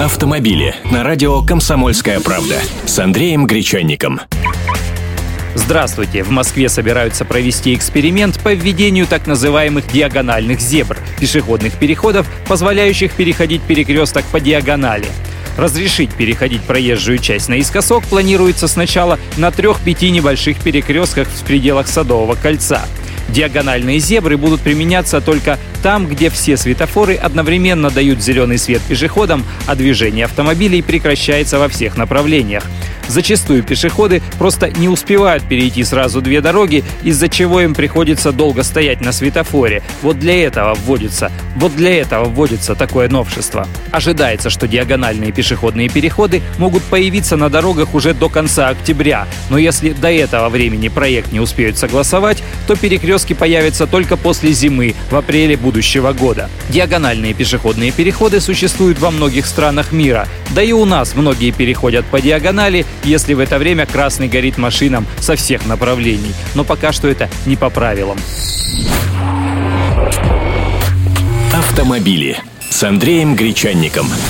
Автомобили на радио «Комсомольская правда» с Андреем Гречанником. Здравствуйте! В Москве собираются провести эксперимент по введению так называемых диагональных зебр – пешеходных переходов, позволяющих переходить перекресток по диагонали. Разрешить переходить проезжую часть наискосок планируется сначала на трех-пяти небольших перекрестках в пределах Садового кольца – Диагональные зебры будут применяться только там, где все светофоры одновременно дают зеленый свет пешеходам, а движение автомобилей прекращается во всех направлениях. Зачастую пешеходы просто не успевают перейти сразу две дороги, из-за чего им приходится долго стоять на светофоре. Вот для этого вводится, вот для этого вводится такое новшество. Ожидается, что диагональные пешеходные переходы могут появиться на дорогах уже до конца октября, но если до этого времени проект не успеют согласовать, то перекрестки появятся только после зимы, в апреле будущего года. Диагональные пешеходные переходы существуют во многих странах мира, да и у нас многие переходят по диагонали, если в это время красный горит машинам со всех направлений. Но пока что это не по правилам. Автомобили с Андреем Гречанником.